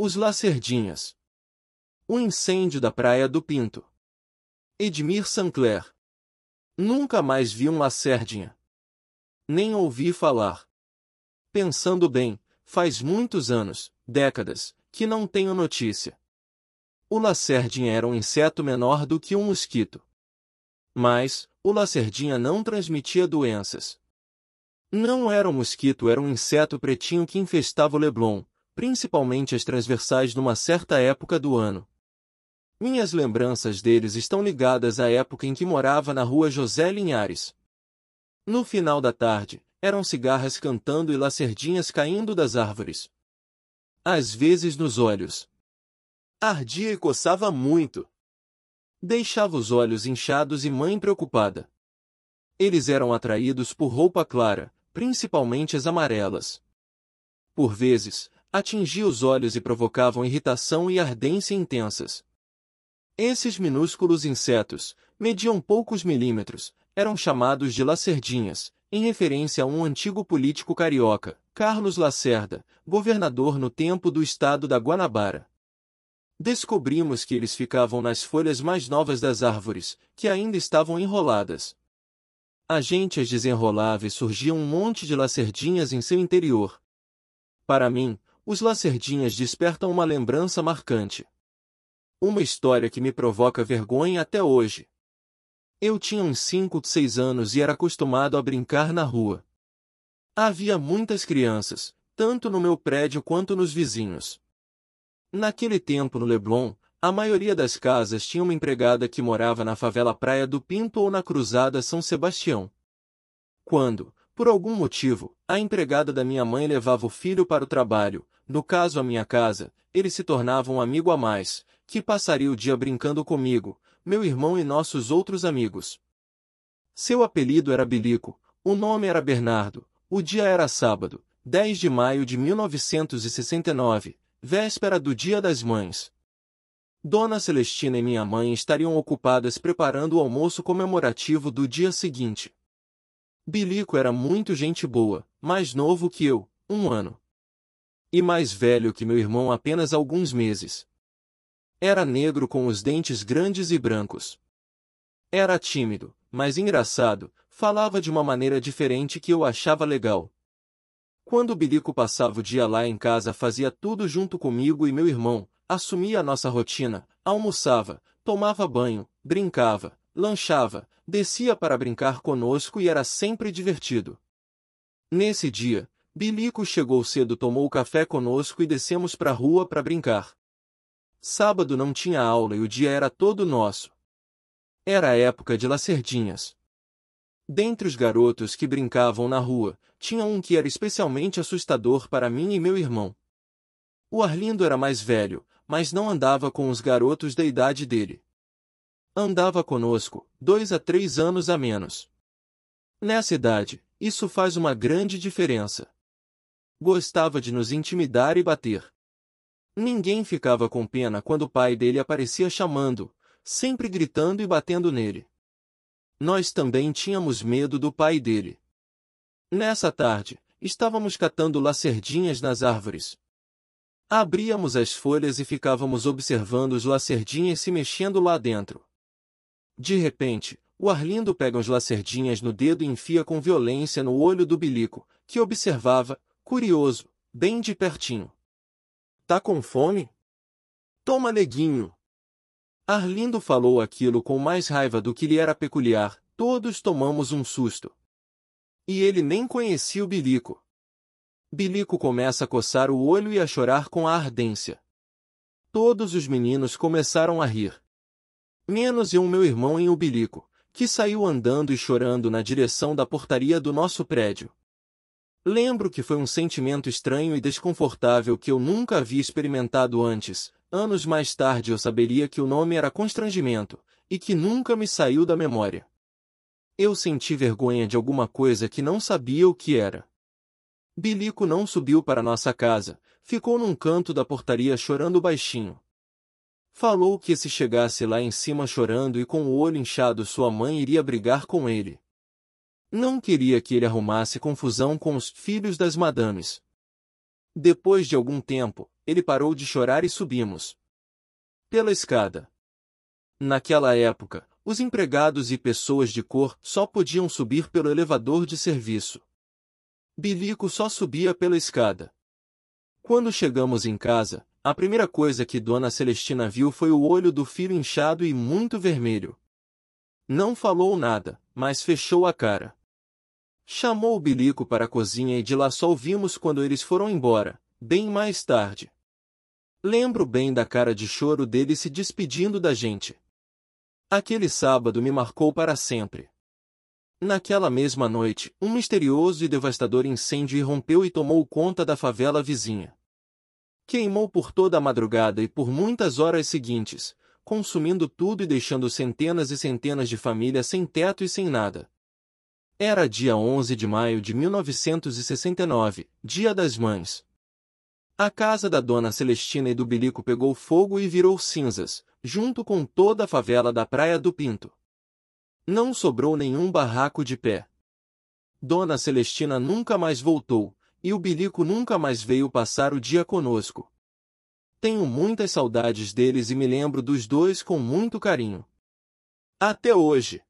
Os Lacerdinhas. O incêndio da Praia do Pinto. Edmir Sancler. Nunca mais vi um Lacerdinha. Nem ouvi falar. Pensando bem, faz muitos anos, décadas, que não tenho notícia. O Lacerdinha era um inseto menor do que um mosquito. Mas, o Lacerdinha não transmitia doenças. Não era um mosquito, era um inseto pretinho que infestava o Leblon, principalmente as transversais numa certa época do ano. Minhas lembranças deles estão ligadas à época em que morava na rua José Linhares. No final da tarde, eram cigarras cantando e lacerdinhas caindo das árvores. Às vezes nos olhos. Ardia e coçava muito. Deixava os olhos inchados e mãe preocupada. Eles eram atraídos por roupa clara, principalmente as amarelas. Por vezes, atingia os olhos e provocavam irritação e ardência intensas. Esses minúsculos insetos, mediam poucos milímetros, eram chamados de lacerdinhas, em referência a um antigo político carioca, Carlos Lacerda, governador no tempo do estado da Guanabara. Descobrimos que eles ficavam nas folhas mais novas das árvores, que ainda estavam enroladas. A gente as desenrolava e surgia um monte de lacerdinhas em seu interior. Para mim, os lacerdinhas despertam uma lembrança marcante. Uma história que me provoca vergonha até hoje. Eu tinha uns 5, 6 anos e era acostumado a brincar na rua. Havia muitas crianças, tanto no meu prédio quanto nos vizinhos. Naquele tempo no Leblon, a maioria das casas tinha uma empregada que morava na favela Praia do Pinto ou na Cruzada São Sebastião. Quando, por algum motivo, a empregada da minha mãe levava o filho para o trabalho, no caso a minha casa, ele se tornava um amigo a mais, que passaria o dia brincando comigo, meu irmão e nossos outros amigos. Seu apelido era Bilico, o nome era Bernardo, o dia era sábado, 10 de maio de 1969, véspera do Dia das Mães. Dona Celestina e minha mãe estariam ocupadas preparando o almoço comemorativo do dia seguinte. Bilico era muito gente boa, mais novo que eu, um ano. E mais velho que meu irmão apenas alguns meses. Era negro com os dentes grandes e brancos. Era tímido, mas engraçado, falava de uma maneira diferente que eu achava legal. Quando o Bilico passava o dia lá em casa fazia tudo junto comigo e meu irmão, assumia a nossa rotina, almoçava, tomava banho, brincava, lanchava, descia para brincar conosco e era sempre divertido. Nesse dia, Bilico chegou cedo tomou café conosco e descemos para a rua para brincar. Sábado não tinha aula e o dia era todo nosso. Era a época de lacerdinhas. Dentre os garotos que brincavam na rua, tinha um que era especialmente assustador para mim e meu irmão. O Arlindo era mais velho, mas não andava com os garotos da idade dele. Andava conosco, dois a três anos a menos. Nessa idade, isso faz uma grande diferença. Gostava de nos intimidar e bater. Ninguém ficava com pena quando o pai dele aparecia chamando, sempre gritando e batendo nele. Nós também tínhamos medo do pai dele. Nessa tarde, estávamos catando lacerdinhas nas árvores. Abríamos as folhas e ficávamos observando os lacerdinhas se mexendo lá dentro. De repente, o Arlindo pega os lacerdinhas no dedo e enfia com violência no olho do bilico, que observava, curioso, bem de pertinho. Tá com fome? Toma neguinho. Arlindo falou aquilo com mais raiva do que lhe era peculiar, todos tomamos um susto. E ele nem conhecia o Bilico. Bilico começa a coçar o olho e a chorar com a ardência. Todos os meninos começaram a rir. Menos eu meu irmão em o Bilico, que saiu andando e chorando na direção da portaria do nosso prédio. Lembro que foi um sentimento estranho e desconfortável que eu nunca havia experimentado antes. Anos mais tarde eu saberia que o nome era constrangimento, e que nunca me saiu da memória. Eu senti vergonha de alguma coisa que não sabia o que era. Bilico não subiu para nossa casa, ficou num canto da portaria chorando baixinho. Falou que se chegasse lá em cima chorando e com o olho inchado sua mãe iria brigar com ele. Não queria que ele arrumasse confusão com os filhos das madames. Depois de algum tempo, ele parou de chorar e subimos. Pela escada. Naquela época, os empregados e pessoas de cor só podiam subir pelo elevador de serviço. Bilico só subia pela escada. Quando chegamos em casa, a primeira coisa que Dona Celestina viu foi o olho do filho inchado e muito vermelho. Não falou nada, mas fechou a cara. Chamou o Bilico para a cozinha e de lá só ouvimos quando eles foram embora, bem mais tarde. Lembro bem da cara de choro dele se despedindo da gente. Aquele sábado me marcou para sempre. Naquela mesma noite, um misterioso e devastador incêndio irrompeu e tomou conta da favela vizinha. Queimou por toda a madrugada e por muitas horas seguintes, consumindo tudo e deixando centenas e centenas de famílias sem teto e sem nada. Era dia 11 de maio de 1969, Dia das Mães. A casa da dona Celestina e do Bilico pegou fogo e virou cinzas, junto com toda a favela da Praia do Pinto. Não sobrou nenhum barraco de pé. Dona Celestina nunca mais voltou, e o Bilico nunca mais veio passar o dia conosco. Tenho muitas saudades deles e me lembro dos dois com muito carinho. Até hoje.